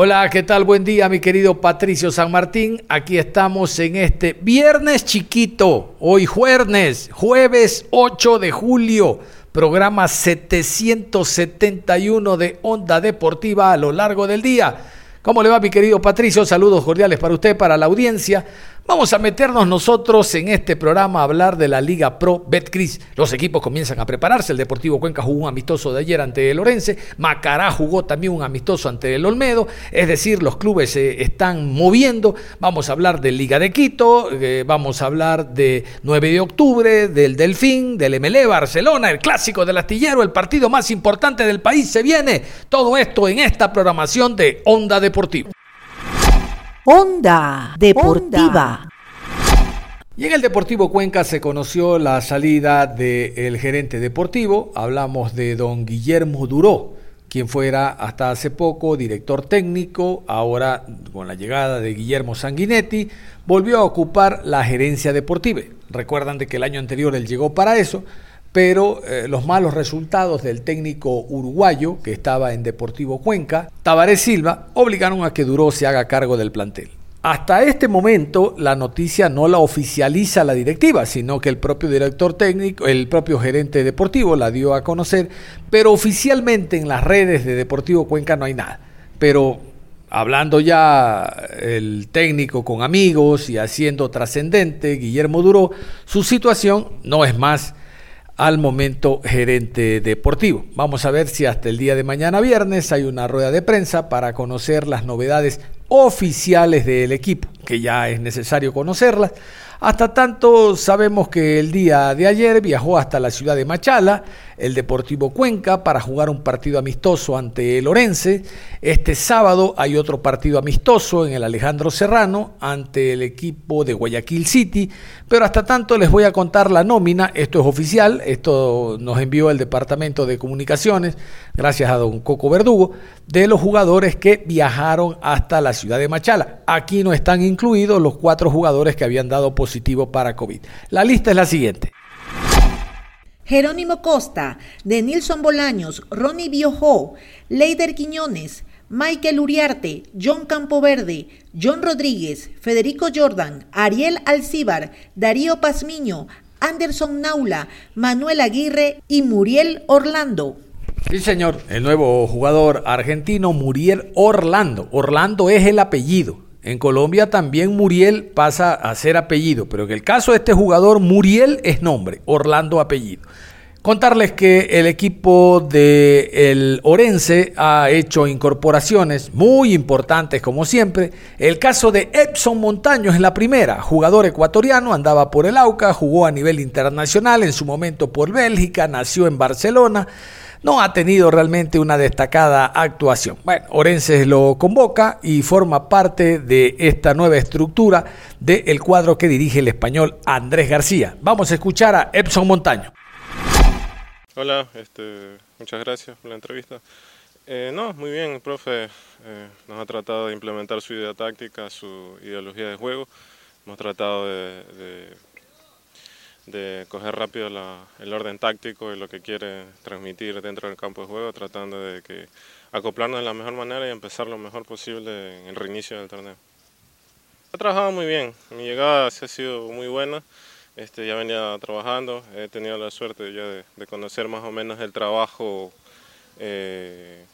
Hola, ¿qué tal? Buen día, mi querido Patricio San Martín. Aquí estamos en este viernes chiquito, hoy jueves, jueves 8 de julio, programa 771 de Onda Deportiva a lo largo del día. ¿Cómo le va, mi querido Patricio? Saludos cordiales para usted, para la audiencia. Vamos a meternos nosotros en este programa a hablar de la Liga Pro Betcris. Los equipos comienzan a prepararse. El Deportivo Cuenca jugó un amistoso de ayer ante el Orense. Macará jugó también un amistoso ante el Olmedo. Es decir, los clubes se están moviendo. Vamos a hablar de Liga de Quito. Eh, vamos a hablar de 9 de octubre, del Delfín, del MLE Barcelona, el clásico del astillero, el partido más importante del país. Se viene todo esto en esta programación de Onda Deportiva. Onda Deportiva. Y en el Deportivo Cuenca se conoció la salida del gerente deportivo. Hablamos de don Guillermo Duró, quien fuera hasta hace poco director técnico. Ahora, con la llegada de Guillermo Sanguinetti, volvió a ocupar la gerencia deportiva. Recuerdan de que el año anterior él llegó para eso, pero eh, los malos resultados del técnico uruguayo que estaba en Deportivo Cuenca, Tabaré Silva, obligaron a que Duró se haga cargo del plantel. Hasta este momento la noticia no la oficializa la directiva, sino que el propio director técnico, el propio gerente deportivo la dio a conocer, pero oficialmente en las redes de Deportivo Cuenca no hay nada. Pero hablando ya el técnico con amigos y haciendo trascendente, Guillermo Duró, su situación no es más al momento gerente deportivo. Vamos a ver si hasta el día de mañana viernes hay una rueda de prensa para conocer las novedades oficiales del equipo, que ya es necesario conocerlas. Hasta tanto sabemos que el día de ayer viajó hasta la ciudad de Machala, el Deportivo Cuenca, para jugar un partido amistoso ante el Orense. Este sábado hay otro partido amistoso en el Alejandro Serrano ante el equipo de Guayaquil City. Pero hasta tanto les voy a contar la nómina, esto es oficial, esto nos envió el Departamento de Comunicaciones, gracias a don Coco Verdugo, de los jugadores que viajaron hasta la ciudad de Machala. Aquí no están incluidos los cuatro jugadores que habían dado positivo para COVID. La lista es la siguiente. Jerónimo Costa, Denilson Bolaños, Ronnie Biojó, Leider Quiñones, Michael Uriarte, John Campoverde, John Rodríguez, Federico Jordan, Ariel Alcíbar, Darío Pazmiño, Anderson Naula, Manuel Aguirre y Muriel Orlando. Sí, señor, el nuevo jugador argentino Muriel Orlando. Orlando es el apellido. En Colombia también Muriel pasa a ser apellido, pero en el caso de este jugador, Muriel es nombre, Orlando apellido. Contarles que el equipo de Orense ha hecho incorporaciones muy importantes como siempre. El caso de Epson Montaños en la primera, jugador ecuatoriano, andaba por el AUCA, jugó a nivel internacional, en su momento por Bélgica, nació en Barcelona no ha tenido realmente una destacada actuación. Bueno, Orense lo convoca y forma parte de esta nueva estructura del cuadro que dirige el español Andrés García. Vamos a escuchar a Epson Montaño. Hola, este, muchas gracias por la entrevista. Eh, no, muy bien, el profe eh, nos ha tratado de implementar su idea táctica, su ideología de juego. Hemos tratado de, de de coger rápido el orden táctico y lo que quiere transmitir dentro del campo de juego, tratando de que acoplarnos de la mejor manera y empezar lo mejor posible en el reinicio del torneo. He trabajado muy bien, mi llegada ha sido muy buena, este, ya venía trabajando, he tenido la suerte ya de, conocer más o menos el trabajo, eh,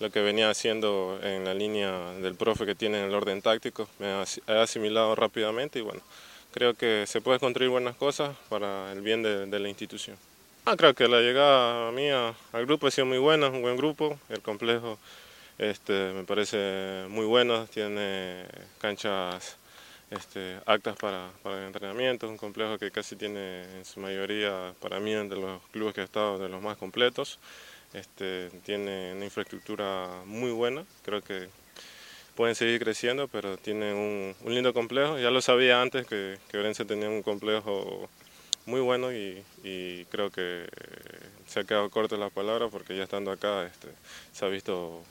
lo que venía haciendo en la línea del profe que tiene en el orden táctico, me he asimilado rápidamente y bueno, creo que se puede construir buenas cosas para el bien de, la institución. Ah, creo que la llegada mía al grupo ha sido muy buena, un buen grupo, el complejo este, me parece muy bueno, tiene canchas este, actas para, para el entrenamiento, un complejo que casi tiene en su mayoría, para mí, entre los clubes que he estado, de los más completos. Este, tiene una infraestructura muy buena, creo que pueden seguir creciendo, pero tienen un, un lindo complejo. Ya lo sabía antes que, que Orense tenía un complejo muy bueno y, y, creo que se ha quedado corto la palabra porque ya estando acá este, se ha visto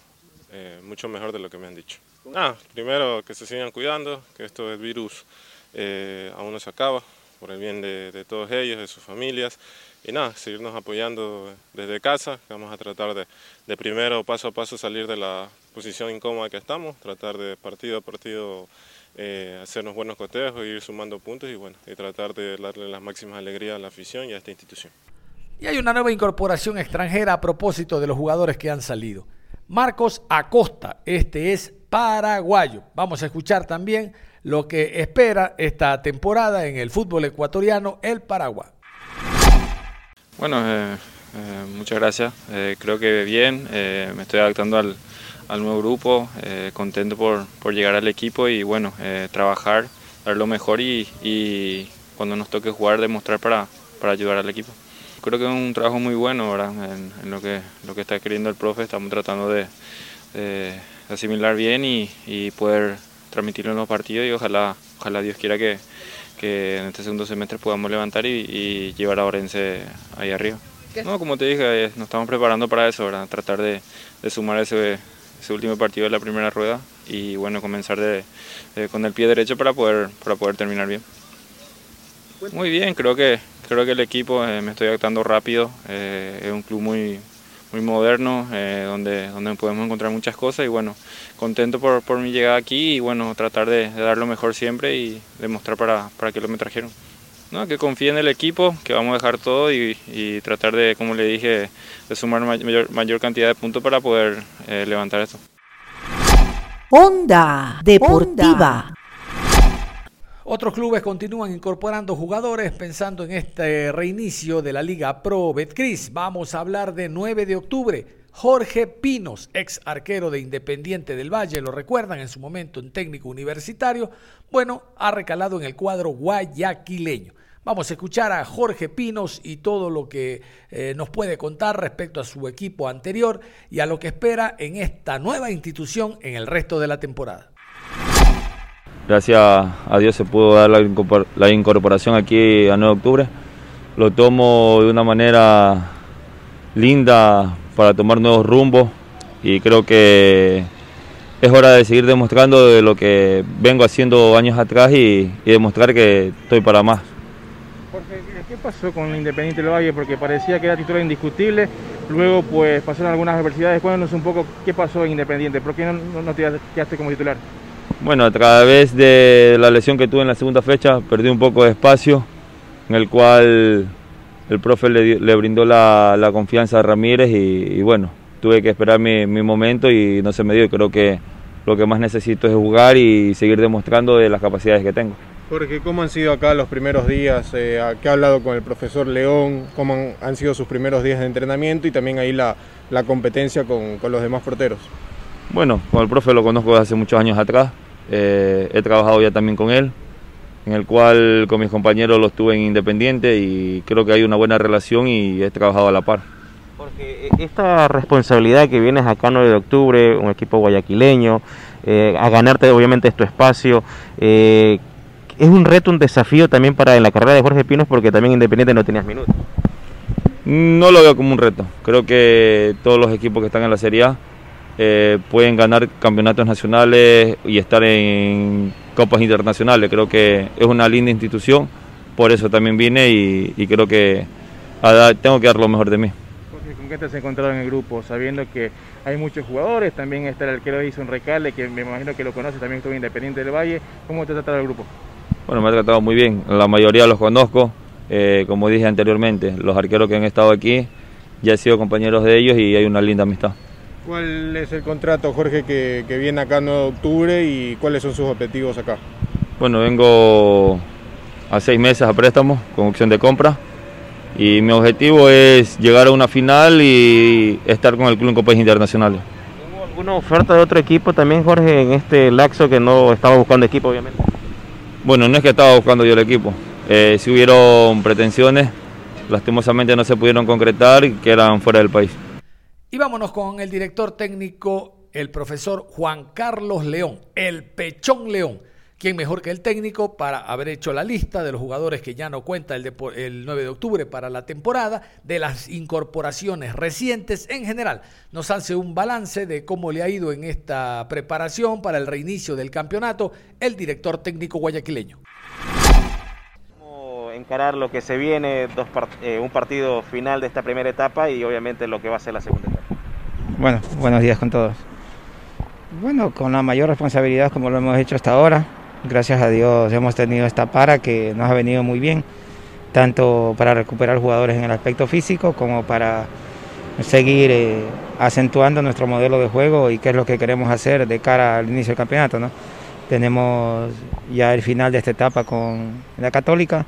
eh, mucho mejor de lo que me han dicho. Ah, primero que se sigan cuidando, que esto del virus eh, aún no se acaba, por el bien de, todos ellos, de sus familias. Y nada, seguirnos apoyando desde casa, vamos a tratar de, de primero paso a paso salir de la posición incómoda que estamos, tratar de partido a partido eh, hacernos buenos cotejos, ir sumando puntos y bueno, y tratar de darle las máximas alegrías a la afición y a esta institución. Y hay una nueva incorporación extranjera a propósito de los jugadores que han salido. Marcos Acosta, este es paraguayo. Vamos a escuchar también lo que espera esta temporada en el fútbol ecuatoriano, el Paraguay. Bueno, eh, eh, muchas gracias. Eh, creo que bien, eh, me estoy adaptando al, al nuevo grupo, eh, contento por, por, llegar al equipo y bueno, trabajar, dar lo mejor y, y, cuando nos toque jugar demostrar para, para ayudar al equipo. Creo que es un trabajo muy bueno ¿verdad? En, en lo, que, lo que está queriendo el profe, estamos tratando de, de asimilar bien y, y, poder transmitirlo en los partidos y ojalá, ojalá Dios quiera que, que en este segundo semestre podamos levantar y, y llevar a Orense ahí arriba. No, como te dije, eh, nos estamos preparando para eso, tratar de, de sumar ese, ese, último partido de la primera rueda y bueno, comenzar de, de, con el pie derecho para poder, para poder terminar bien. Muy bien, creo que, creo que el equipo eh, me estoy adaptando rápido, eh, es un club muy, muy moderno, eh, donde, donde podemos encontrar muchas cosas y bueno, contento por, por mi llegada aquí y bueno, tratar de, de, dar lo mejor siempre y demostrar para, para qué lo me trajeron. No, que confíe en el equipo, que vamos a dejar todo y, y tratar de, como le dije, de sumar mayor, mayor cantidad de puntos para poder eh, levantar esto. Onda Deportiva. Otros clubes continúan incorporando jugadores pensando en este reinicio de la Liga Pro Betcris. Vamos a hablar de 9 de octubre. Jorge Pinos, ex arquero de Independiente del Valle, lo recuerdan en su momento en técnico universitario, bueno, ha recalado en el cuadro guayaquileño. Vamos a escuchar a Jorge Pinos y todo lo que eh, nos puede contar respecto a su equipo anterior y a lo que espera en esta nueva institución en el resto de la temporada. Gracias a Dios se pudo dar la incorporación aquí a 9 de octubre. Lo tomo de una manera linda para tomar nuevos rumbos y creo que es hora de seguir demostrando de lo que vengo haciendo años atrás y, demostrar que estoy para más. ¿qué pasó con Independiente del Valle? Porque parecía que era titular indiscutible, luego pues pasaron algunas adversidades. Cuéntanos un poco qué pasó en Independiente, ¿por qué no, no te quedaste como titular? Bueno, a través de la lesión que tuve en la segunda fecha, perdí un poco de espacio, en el cual el profe le, le brindó la, la, confianza a Ramírez y, y bueno, tuve que esperar mi, mi, momento y no se me dio. Y creo que lo que más necesito es jugar y seguir demostrando de las capacidades que tengo. Jorge, ¿cómo han sido acá los primeros días? Eh, ¿Qué ha hablado con el profesor León? ¿Cómo han, han, sido sus primeros días de entrenamiento y también ahí la, la competencia con, con los demás porteros? Bueno, con el profe lo conozco desde hace muchos años atrás. Eh, he trabajado ya también con él, en el cual con mis compañeros los tuve en Independiente y creo que hay una buena relación y he trabajado a la par. Porque esta responsabilidad que vienes acá 9 de octubre, un equipo guayaquileño, eh, a ganarte obviamente tu espacio, eh, es un reto, un desafío también para en la carrera de Jorge Pinos porque también Independiente no tenías minutos. No lo veo como un reto, creo que todos los equipos que están en la Serie A eh, pueden ganar campeonatos nacionales y estar en copas internacionales. Creo que es una linda institución, por eso también vine y, y creo que dar, tengo que dar lo mejor de mí. ¿Con qué te has encontrado en el grupo? Sabiendo que hay muchos jugadores, también está el arquero un Recalde, que me imagino que lo conoce, también estuvo Independiente del Valle. ¿Cómo te ha tratado el grupo? Bueno, me ha tratado muy bien, la mayoría los conozco, eh, como dije anteriormente, los arqueros que han estado aquí, ya he sido compañeros de ellos y hay una linda amistad. ¿Cuál es el contrato, Jorge, que, que viene acá en 9 de octubre y cuáles son sus objetivos acá? Bueno, vengo a seis meses a préstamo con opción de compra y mi objetivo es llegar a una final y estar con el club en copas internacionales. ¿Hubo alguna oferta de otro equipo también, Jorge, en este laxo que no estaba buscando equipo, obviamente? Bueno, no es que estaba buscando yo el equipo. Eh, si hubieron pretensiones, lastimosamente no se pudieron concretar y quedan fuera del país. Y vámonos con el director técnico, el profesor Juan Carlos León, el Pechón León. ¿Quién mejor que el técnico para haber hecho la lista de los jugadores que ya no cuenta el, el, 9 de octubre para la temporada, de las incorporaciones recientes en general? Nos hace un balance de cómo le ha ido en esta preparación para el reinicio del campeonato el director técnico guayaquileño. ¿Cómo encarar lo que se viene, eh, un partido final de esta primera etapa y obviamente lo que va a ser la segunda etapa? Bueno, buenos días con todos. Bueno, con la mayor responsabilidad como lo hemos hecho hasta ahora Gracias a Dios hemos tenido esta para que nos ha venido muy bien, tanto para recuperar jugadores en el aspecto físico como para seguir eh, acentuando nuestro modelo de juego y qué es lo que queremos hacer de cara al inicio del campeonato. ¿no? Tenemos ya el final de esta etapa con la Católica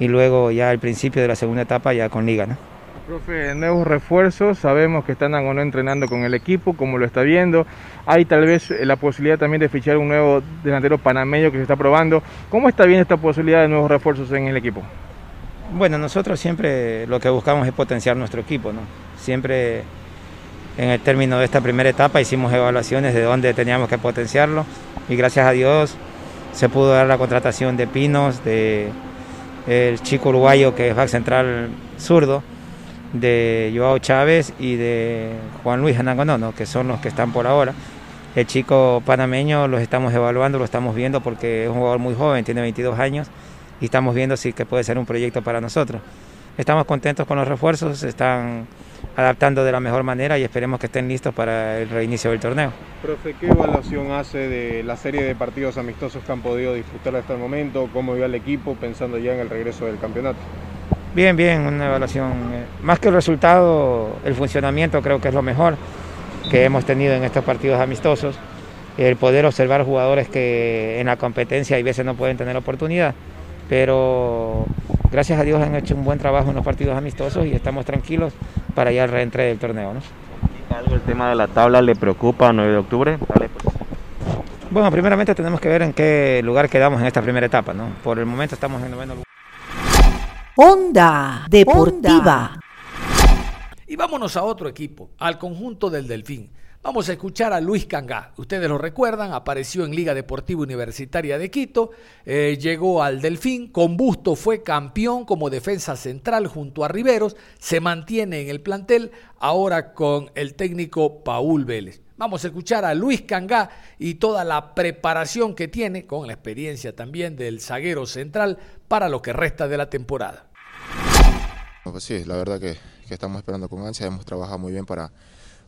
y luego ya el principio de la segunda etapa ya con Liga. ¿no? Profe, nuevos refuerzos, sabemos que están o no entrenando con el equipo, como lo está viendo. Hay tal vez eh, la posibilidad también de fichar un nuevo delantero panameño que se está probando. ¿Cómo está bien esta posibilidad de nuevos refuerzos en el equipo? Bueno, nosotros siempre lo que buscamos es potenciar nuestro equipo, ¿no? Siempre en el término de esta primera etapa hicimos evaluaciones de dónde teníamos que potenciarlo y gracias a Dios se pudo dar la contratación de Pinos, de el chico uruguayo que es back central zurdo, de Joao Chávez y de Juan Luis Anangonono, que son los que están por ahora. El chico panameño los estamos evaluando, lo estamos viendo porque es un jugador muy joven, tiene 22 años y estamos viendo si que puede ser un proyecto para nosotros. Estamos contentos con los refuerzos, se están adaptando de la mejor manera y esperemos que estén listos para el reinicio del torneo. Profe, ¿qué evaluación hace de la serie de partidos amistosos que han podido disfrutar hasta el momento? ¿Cómo vio el equipo pensando ya en el regreso del campeonato? Bien, bien, una evaluación. Eh, más que el resultado, el funcionamiento creo que es lo mejor que hemos tenido en estos partidos amistosos. El poder observar jugadores que en la competencia a veces no pueden tener oportunidad, pero gracias a Dios han hecho un buen trabajo en los partidos amistosos y estamos tranquilos para ya el reentré del torneo. ¿no? ¿Algo el tema de la tabla le preocupa 9 de octubre? Dale, pues. Bueno, primeramente tenemos que ver en qué lugar quedamos en esta primera etapa. ¿no? Por el momento estamos en noveno lugar. Onda Deportiva. Y vámonos a otro equipo, al conjunto del Delfín. Vamos a escuchar a Luis Cangá. Ustedes lo recuerdan, apareció en Liga Deportiva Universitaria de Quito, eh, llegó al Delfín, con Busto fue campeón como defensa central junto a Riveros, se mantiene en el plantel, ahora con el técnico Paul Vélez. Vamos a escuchar a Luis Cangá y toda la preparación que tiene, con la experiencia también del zaguero central, para lo que resta de la temporada. Pues sí, la verdad que, estamos esperando con ansia, hemos trabajado muy bien para,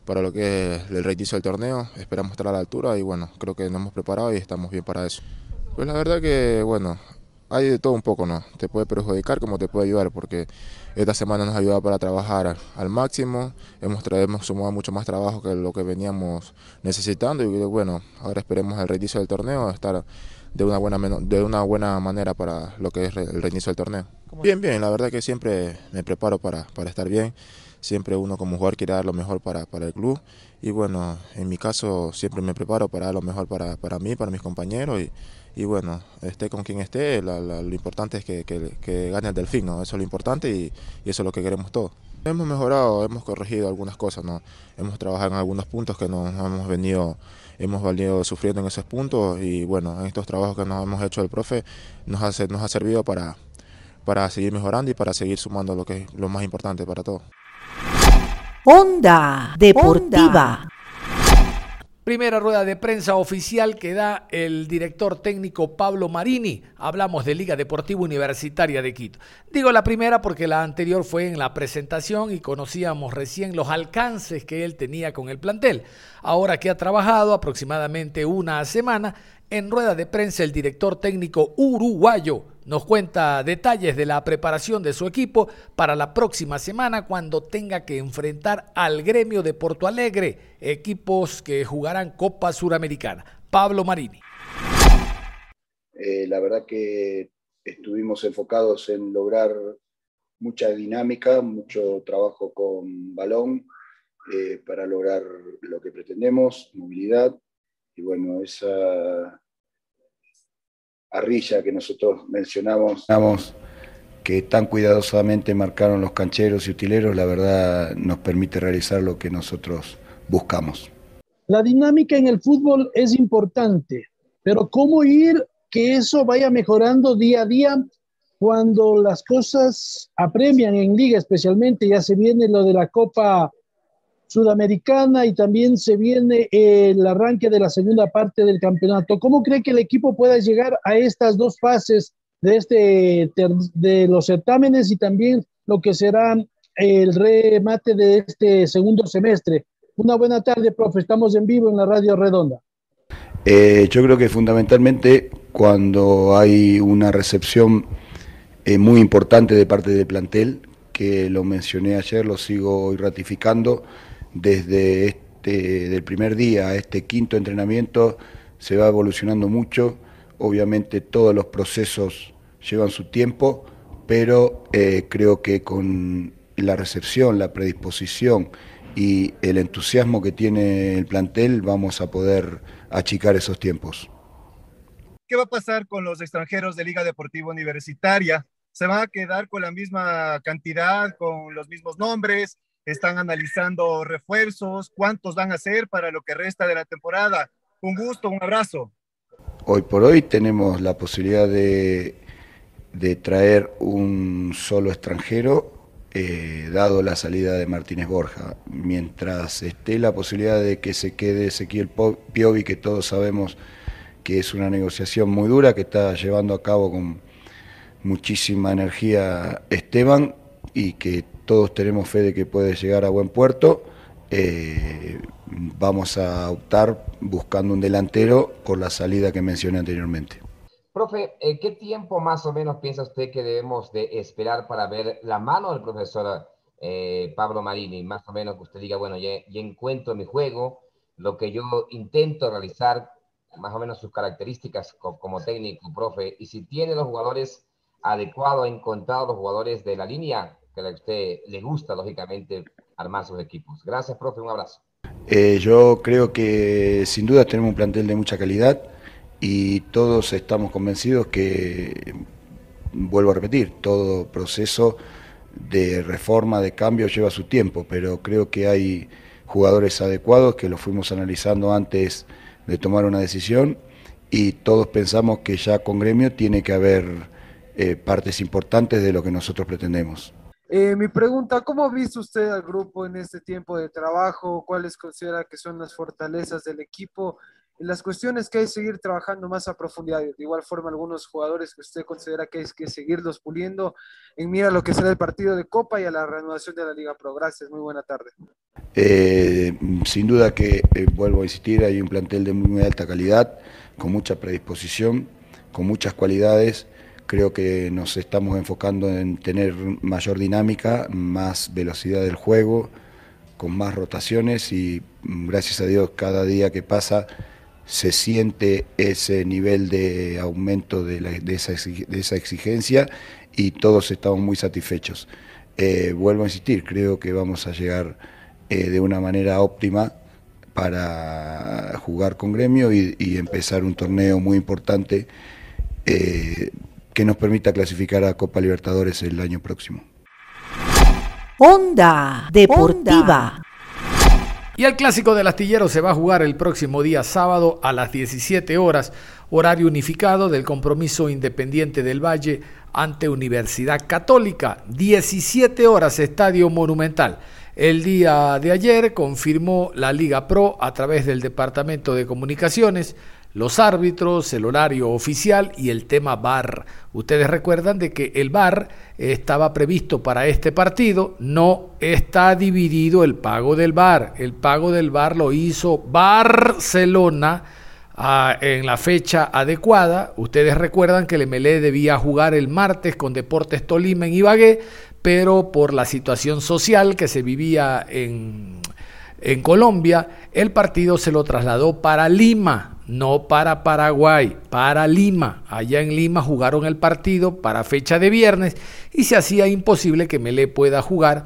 para lo que es el reinicio del torneo, esperamos estar a la altura y bueno, creo que nos hemos preparado y estamos bien para eso. Pues la verdad que bueno, hay de todo un poco, ¿no? Te puede perjudicar como te puede ayudar porque esta semana nos ha ayudado para trabajar al máximo, hemos, hemos sumado mucho más trabajo que lo que veníamos necesitando y bueno, ahora esperemos el reinicio del torneo, estar de una buena de una buena manera para lo que es el reinicio del torneo. Bien, bien, la verdad que siempre me preparo para, para estar bien, siempre uno como jugador quiere dar lo mejor para, para el club y bueno, en mi caso siempre me preparo para dar lo mejor para, para mí, para mis compañeros y, y bueno, esté con quien esté, lo importante es que, que, gane el Delfín, ¿no? Eso es lo importante y, eso es lo que queremos todos. Hemos mejorado, hemos corregido algunas cosas, ¿no? Hemos trabajado en algunos puntos que nos hemos venido, hemos venido sufriendo en esos puntos y bueno, en estos trabajos que nos hemos hecho el profe nos ha, nos ha servido para, para seguir mejorando y para seguir sumando lo que es lo más importante para todos. Onda Deportiva. Primera rueda de prensa oficial que da el director técnico Pablo Marini. Hablamos de Liga Deportiva Universitaria de Quito. Digo la primera porque la anterior fue en la presentación y conocíamos recién los alcances que él tenía con el plantel. Ahora que ha trabajado aproximadamente una semana, en rueda de prensa el director técnico uruguayo nos cuenta detalles de la preparación de su equipo para la próxima semana cuando tenga que enfrentar al gremio de Porto Alegre, equipos que jugarán Copa Suramericana. Pablo Marini. Eh, la verdad que estuvimos enfocados en lograr mucha dinámica, mucho trabajo con balón eh, para lograr lo que pretendemos, movilidad. Y bueno, esa, Arrilla que nosotros mencionamos que tan cuidadosamente marcaron los cancheros y utileros, la verdad nos permite realizar lo que nosotros buscamos. La dinámica en el fútbol es importante, pero ¿cómo ir que eso vaya mejorando día a día cuando las cosas apremian en liga especialmente? Ya se viene lo de la Copa Sudamericana y también se viene el arranque de la segunda parte del campeonato. ¿Cómo cree que el equipo pueda llegar a estas dos fases de, este, de los certámenes y también lo que será el remate de este segundo semestre. Una buena tarde, profe. Estamos en vivo en la Radio Redonda. Eh, yo creo que fundamentalmente cuando hay una recepción eh, muy importante de parte del plantel, que lo mencioné ayer, lo sigo ratificando, desde este, del primer día a este quinto entrenamiento se va evolucionando mucho Obviamente todos los procesos llevan su tiempo, pero eh, creo que con la recepción, la predisposición y el entusiasmo que tiene el plantel vamos a poder achicar esos tiempos. ¿Qué va a pasar con los extranjeros de Liga Deportiva Universitaria? ¿Se van a quedar con la misma cantidad, con los mismos nombres? ¿Están analizando refuerzos? ¿Cuántos van a ser para lo que resta de la temporada? Un gusto, un abrazo hoy por hoy tenemos la posibilidad de, traer un solo extranjero, eh, dado la salida de Martínez Borja. Mientras esté la posibilidad de que se quede Ezequiel Piovi, que todos sabemos que es una negociación muy dura que está llevando a cabo con muchísima energía Esteban y que todos tenemos fe de que puede llegar a buen puerto. Eh, vamos a optar buscando un delantero por la salida que mencioné anteriormente. Profe, eh, ¿qué tiempo más o menos piensa usted que debemos de esperar para ver la mano del profesor eh, Pablo Marini? Más o menos que usted diga, bueno, ya, encuentro mi juego, lo que yo intento realizar, más o menos sus características como, técnico, profe, y si tiene los jugadores adecuados, ha encontrado los jugadores de la línea que a usted le gusta, lógicamente, armar sus equipos. Gracias, profe, un abrazo. Eh, yo creo que sin duda tenemos un plantel de mucha calidad y todos estamos convencidos que, vuelvo a repetir, todo proceso de reforma, de cambio lleva su tiempo, pero creo que hay jugadores adecuados que los fuimos analizando antes de tomar una decisión y todos pensamos que ya con gremio tiene que haber eh, partes importantes de lo que nosotros pretendemos. Eh, mi pregunta, ¿cómo ha visto usted al grupo en este tiempo de trabajo? ¿Cuáles considera que son las fortalezas del equipo? Las cuestiones que hay que seguir trabajando más a profundidad. De igual forma, algunos jugadores que usted considera que hay que seguirlos puliendo en mira lo que será el partido de Copa y a la reanudación de la Liga Pro. Gracias, muy buena tarde. Eh, sin duda que, eh, vuelvo a insistir, hay un plantel de muy alta calidad, con mucha predisposición, con muchas cualidades Creo que nos estamos enfocando en tener mayor dinámica, más velocidad del juego, con más rotaciones y mm, gracias a Dios cada día que pasa se siente ese nivel de aumento de, esa, exigencia y todos estamos muy satisfechos. Eh, vuelvo a insistir, creo que vamos a llegar eh, de una manera óptima para jugar con gremio y, empezar un torneo muy importante eh, que nos permita clasificar a Copa Libertadores el año próximo. Onda Deportiva. Y el clásico del astillero se va a jugar el próximo día sábado a las 17 horas, horario unificado del compromiso independiente del Valle ante Universidad Católica, 17 horas, Estadio Monumental. El día de ayer confirmó la Liga Pro a través del Departamento de Comunicaciones los árbitros, el horario oficial y el tema VAR. Ustedes recuerdan de que el VAR estaba previsto para este partido, no está dividido el pago del VAR. El pago del VAR lo hizo Barcelona ah, en la fecha adecuada. Ustedes recuerdan que el MLE debía jugar el martes con Deportes Tolima en Ibagué, pero por la situación social que se vivía en, en Colombia, el partido se lo trasladó para Lima no para Paraguay, para Lima. Allá en Lima jugaron el partido para fecha de viernes y se hacía imposible que Mele pueda jugar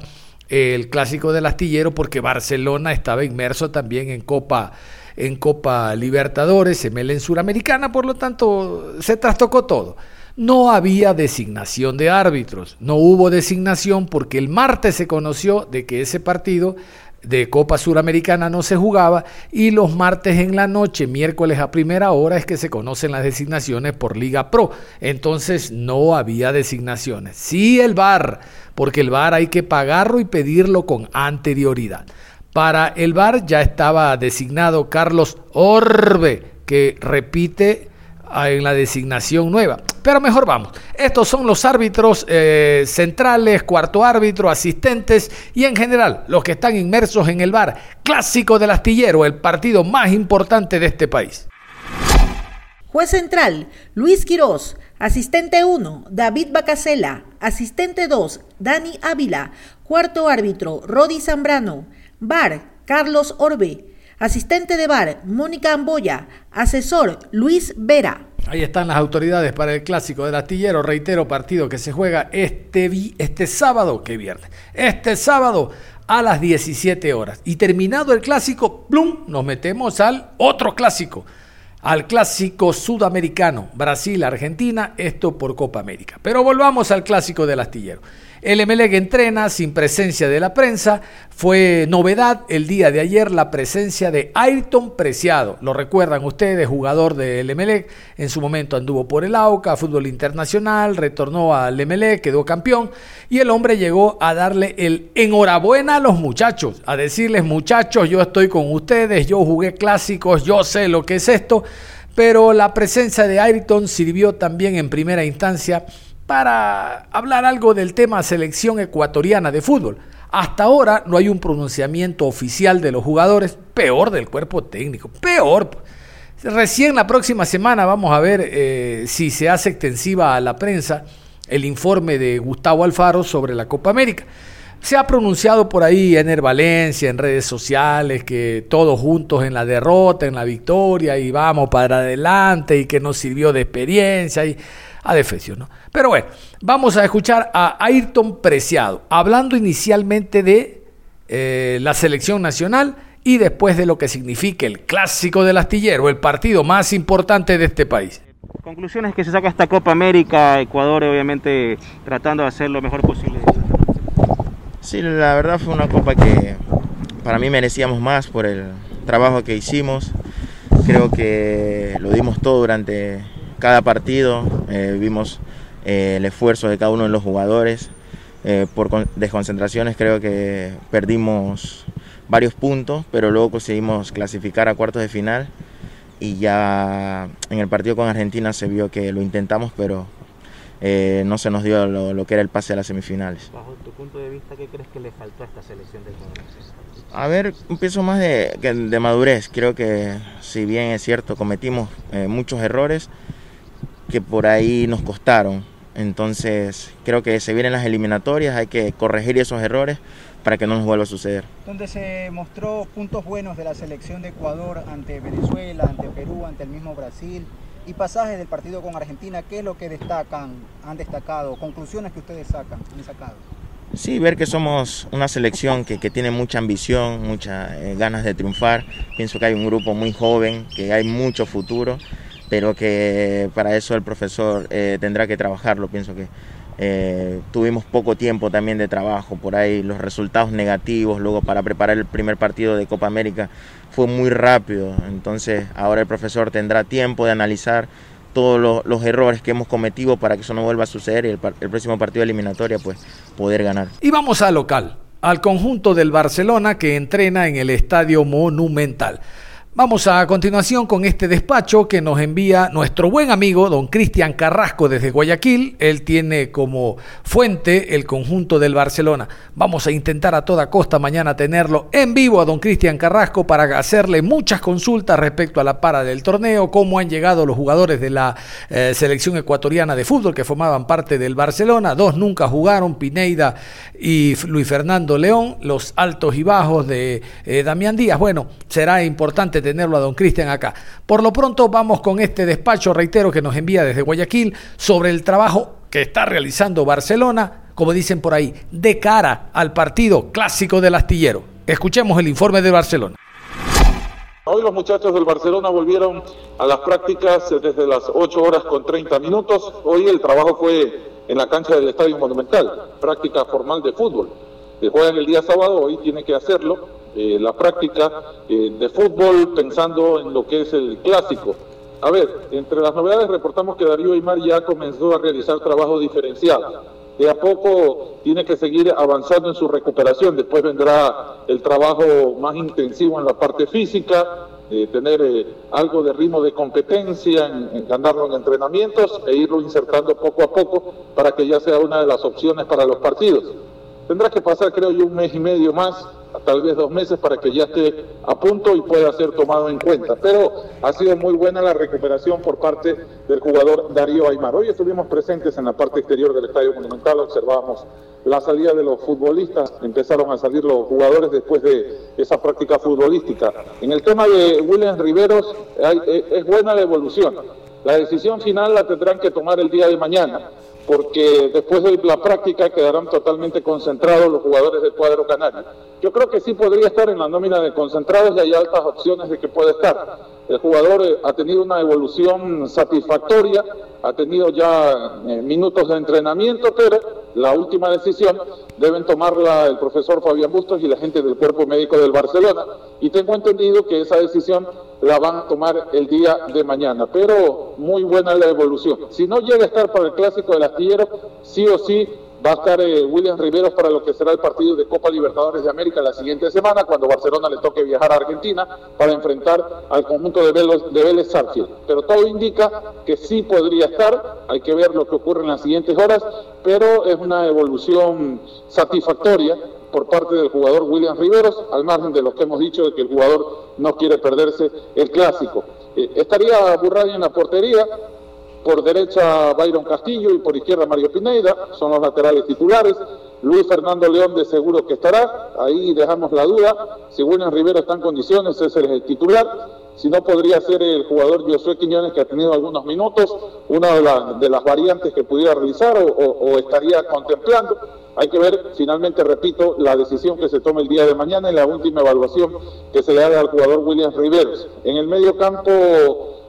el clásico del astillero porque Barcelona estaba inmerso también en Copa en Copa Libertadores, en en Suramericana, por lo tanto se trastocó todo. No había designación de árbitros, no hubo designación porque el martes se conoció de que ese partido de Copa Suramericana no se jugaba y los martes en la noche, miércoles a primera hora es que se conocen las designaciones por Liga Pro. Entonces no había designaciones. Sí el VAR, porque el VAR hay que pagarlo y pedirlo con anterioridad. Para el VAR ya estaba designado Carlos Orbe, que repite en la designación nueva. Pero mejor vamos. Estos son los árbitros eh, centrales, cuarto árbitro, asistentes y en general los que están inmersos en el VAR. Clásico del astillero, el partido más importante de este país. Juez central, Luis Quirós. Asistente 1, David Bacasela. Asistente 2, Dani Ávila. Cuarto árbitro, Rodi Zambrano. VAR, Carlos Orbe. Asistente de VAR, Mónica Amboya. Asesor, Luis Vera. Ahí están las autoridades para el clásico del astillero. Reitero, partido que se juega este, este sábado, que viernes. Este sábado a las 17 horas. Y terminado el clásico, ¡plum! Nos metemos al otro clásico. Al clásico sudamericano, Brasil-Argentina, esto por Copa América. Pero volvamos al clásico del astillero. El Emelec entrena sin presencia de la prensa. Fue novedad el día de ayer la presencia de Ayrton Preciado. Lo recuerdan ustedes, jugador del Emelec. En su momento anduvo por el AUCA, fútbol internacional, retornó al Emelec, quedó campeón. Y el hombre llegó a darle el enhorabuena a los muchachos, a decirles muchachos, yo estoy con ustedes, yo jugué clásicos, yo sé lo que es esto. Pero la presencia de Ayrton sirvió también en primera instancia para hablar algo del tema selección ecuatoriana de fútbol. Hasta ahora no hay un pronunciamiento oficial de los jugadores, peor del cuerpo técnico, peor. Recién la próxima semana vamos a ver eh, si se hace extensiva a la prensa el informe de Gustavo Alfaro sobre la Copa América. Se ha pronunciado por ahí en Valencia, en redes sociales, que todos juntos en la derrota, en la victoria, y vamos para adelante, y que nos sirvió de experiencia. Y a defecio, ¿no? Pero bueno, vamos a escuchar a Ayrton Preciado, hablando inicialmente de eh, la selección nacional y después de lo que significa el clásico del astillero, el partido más importante de este país. Conclusiones que se saca esta Copa América, Ecuador obviamente tratando de hacer lo mejor posible. Sí, la verdad fue una copa que para mí merecíamos más por el trabajo que hicimos. Creo que lo dimos todo durante cada partido, eh, vimos eh, el esfuerzo de cada uno de los jugadores. Eh, por desconcentraciones creo que perdimos varios puntos, pero luego conseguimos clasificar a cuartos de final y ya en el partido con Argentina se vio que lo intentamos, pero no se nos dio lo, que era el pase a las semifinales. Bajo tu punto de vista, ¿qué crees que le faltó a esta selección del A ver, pienso más de, de, madurez. Creo que si bien es cierto, cometimos muchos errores, que por ahí nos costaron. Entonces creo que se vienen las eliminatorias, hay que corregir esos errores para que no nos vuelva a suceder. Donde se mostró puntos buenos de la selección de Ecuador ante Venezuela, ante Perú, ante el mismo Brasil y pasajes del partido con Argentina, ¿qué es lo que destacan, han destacado, conclusiones que ustedes sacan, han sacado? Sí, ver que somos una selección que, que tiene mucha ambición, muchas eh, ganas de triunfar. Pienso que hay un grupo muy joven, que hay mucho futuro pero que para eso el profesor eh, tendrá que trabajarlo. Pienso que eh, tuvimos poco tiempo también de trabajo, por ahí los resultados negativos, luego para preparar el primer partido de Copa América fue muy rápido, entonces ahora el profesor tendrá tiempo de analizar todos los, errores que hemos cometido para que eso no vuelva a suceder y el, el próximo partido de eliminatoria pues poder ganar. Y vamos al local, al conjunto del Barcelona que entrena en el Estadio Monumental. Vamos a continuación con este despacho que nos envía nuestro buen amigo don Cristian Carrasco desde Guayaquil. Él tiene como fuente el conjunto del Barcelona. Vamos a intentar a toda costa mañana tenerlo en vivo a don Cristian Carrasco para hacerle muchas consultas respecto a la para del torneo, cómo han llegado los jugadores de la eh, selección ecuatoriana de fútbol que formaban parte del Barcelona. Dos nunca jugaron, Pineida y Luis Fernando León, los altos y bajos de eh, Damián Díaz. Bueno, será importante tenerlo a don Cristian acá. Por lo pronto vamos con este despacho, reitero, que nos envía desde Guayaquil sobre el trabajo que está realizando Barcelona como dicen por ahí, de cara al partido clásico del astillero. Escuchemos el informe de Barcelona. Hoy los muchachos del Barcelona volvieron a las prácticas desde las 8 horas con 30 minutos. Hoy el trabajo fue en la cancha del Estadio Monumental, práctica formal de fútbol. Se juegan el día sábado, hoy tiene que hacerlo, eh, la práctica eh, de fútbol pensando en lo que es el clásico. A ver, entre las novedades reportamos que Darío Aymar ya comenzó a realizar trabajo diferenciado. De a poco tiene que seguir avanzando en su recuperación, después vendrá el trabajo más intensivo en la parte física, tener eh, algo de ritmo de competencia, en, ganarlo en entrenamientos e irlo insertando poco a poco para que ya sea una de las opciones para los partidos. Tendrá que pasar, creo yo, un mes y medio más, tal vez dos meses, para que ya esté a punto y pueda ser tomado en cuenta. Pero ha sido muy buena la recuperación por parte del jugador Darío Aymar. Hoy estuvimos presentes en la parte exterior del Estadio Monumental, observamos la salida de los futbolistas, empezaron a salir los jugadores después de esa práctica futbolística. En el tema de William Riveros, eh, es buena la evolución. La decisión final la tendrán que tomar el día de mañana, porque después de la práctica quedarán totalmente concentrados los jugadores del cuadro canario. Yo creo que sí podría estar en la nómina de concentrados y hay altas opciones de que pueda estar. El jugador eh, ha tenido una evolución satisfactoria, ha tenido ya eh, minutos de entrenamiento, pero la última decisión deben tomarla el profesor Fabián Bustos y la gente del cuerpo médico del Barcelona. Y tengo entendido que esa decisión la van a tomar el día de mañana. Pero muy buena la evolución. Si no llega a estar para el clásico del astillero, sí o sí va a estar eh, William Riveros para lo que será el partido de Copa Libertadores de América la siguiente semana, cuando Barcelona le toque viajar a Argentina para enfrentar al conjunto de Vélez, de Vélez Pero todo indica que sí podría estar, hay que ver lo que ocurre en las siguientes horas, pero es una evolución satisfactoria por parte del jugador William Riveros, al margen de lo que hemos dicho de que el jugador no quiere perderse el clásico. Eh, estaría Burray en la portería, por derecha Byron Castillo y por izquierda Mario Pineda, son los laterales titulares. Luis Fernando León de seguro que estará, ahí dejamos la duda. Si William Rivero está en condiciones, es el titular. Si no, podría ser el jugador Josué Quiñones, que ha tenido algunos minutos, una de, las variantes que pudiera realizar o, estaría contemplando. Hay que ver, finalmente, repito, la decisión que se tome el día de mañana en la última evaluación que se le haga al jugador William Riveros. En el medio campo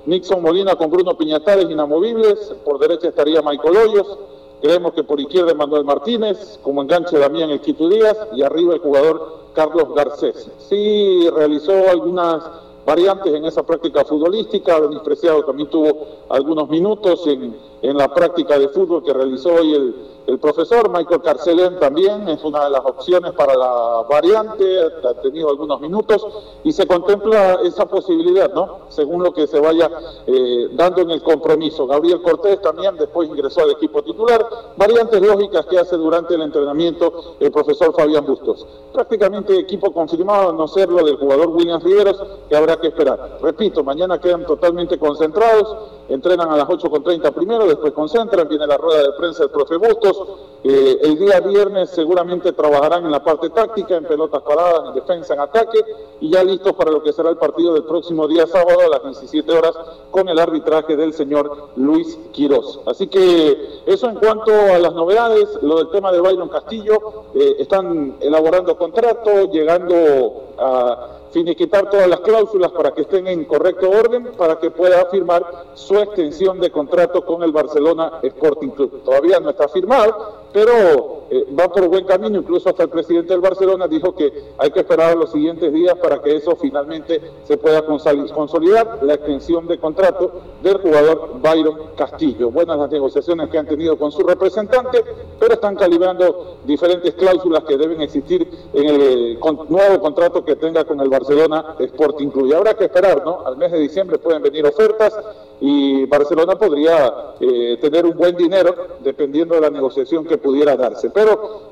Nixon Molina con Bruno Piñatares inamovibles, por derecha estaría Michael Hoyos, creemos que por izquierda Manuel Martínez, como enganche Damián Esquito Díaz y arriba el jugador Carlos Garcés. Sí realizó algunas variantes en esa práctica futbolística, Denis Preciado también tuvo algunos minutos en, en la práctica de fútbol que realizó hoy el profesor Michael Carcelén también es una de las opciones para la variante, ha tenido algunos minutos y se contempla esa posibilidad, ¿no? Según lo que se vaya eh, dando en el compromiso. Gabriel Cortés también después ingresó al equipo titular. Variantes lógicas que hace durante el entrenamiento el profesor Fabián Bustos. Prácticamente equipo confirmado, a no ser lo del jugador William Riveros, que habrá que esperar. Repito, mañana quedan totalmente concentrados, entrenan a las 8.30 primero, después concentran, viene la rueda de prensa del profe Bustos eh, el día viernes seguramente trabajarán en la parte táctica, en pelotas paradas, en defensa, en ataque, y ya listos para lo que será el partido del próximo día sábado a las 17 horas con el arbitraje del señor Luis Quirós. Así que eso en cuanto a las novedades, lo del tema de Byron Castillo, eh, están elaborando contrato, llegando a finiquitar todas las cláusulas para que estén en correcto orden, para que pueda firmar su extensión de contrato con el Barcelona Sporting Club. Todavía no está firmado, pero eh, va por buen camino, incluso hasta el presidente del Barcelona dijo que hay que esperar los siguientes días para que eso finalmente se pueda consolidar, la extensión de contrato del jugador Byron Castillo. Buenas las negociaciones que han tenido con su representante, pero están calibrando diferentes cláusulas que deben existir en el nuevo contrato que tenga con el Barcelona Sporting Club. Y habrá que esperar, ¿no? Al mes de diciembre pueden venir ofertas y Barcelona podría eh, tener un buen dinero dependiendo de la negociación que pudiera darse.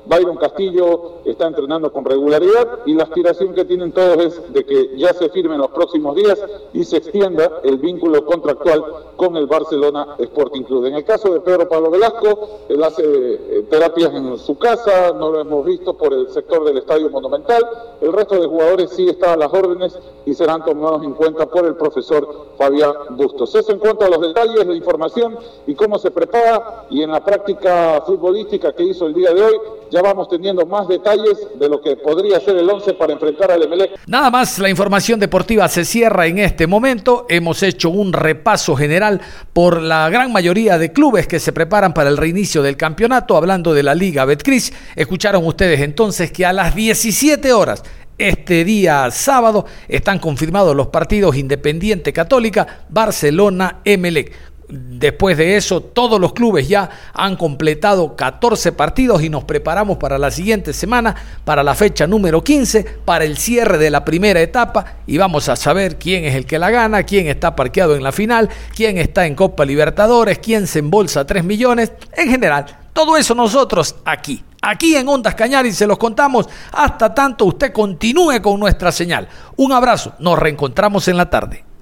Byron Castillo está entrenando con regularidad y la aspiración que tienen todos es de que ya se firme en los próximos días y se extienda el vínculo contractual con el Barcelona Sporting Club. En el caso de Pedro Pablo Velasco, él hace eh, terapias en su casa, no lo hemos visto por el sector del Estadio Monumental. El resto de jugadores sí están a las órdenes y serán tomados en cuenta por el profesor Fabián Bustos. Ese en cuanto a los detalles, la información y cómo se prepara y en la práctica futbolística que hizo el de hoy, ya vamos teniendo más detalles de lo que podría ser el 11 para enfrentar al Emelec. Nada más, la información deportiva se cierra en este momento. Hemos hecho un repaso general por la gran mayoría de clubes que se preparan para el reinicio del campeonato, hablando de la Liga Betcris. Escucharon ustedes entonces que a las 17 horas este día sábado están confirmados los partidos Independiente Católica, Barcelona, Emelec. Después de eso, todos los clubes ya han completado 14 partidos y nos preparamos para la siguiente semana, para la fecha número 15, para el cierre de la primera etapa y vamos a saber quién es el que la gana, quién está parqueado en la final, quién está en Copa Libertadores, quién se embolsa 3 millones. En general, todo eso nosotros aquí, aquí en Ondas Cañaris se los contamos hasta tanto usted continúe con nuestra señal. Un abrazo, nos reencontramos en la tarde.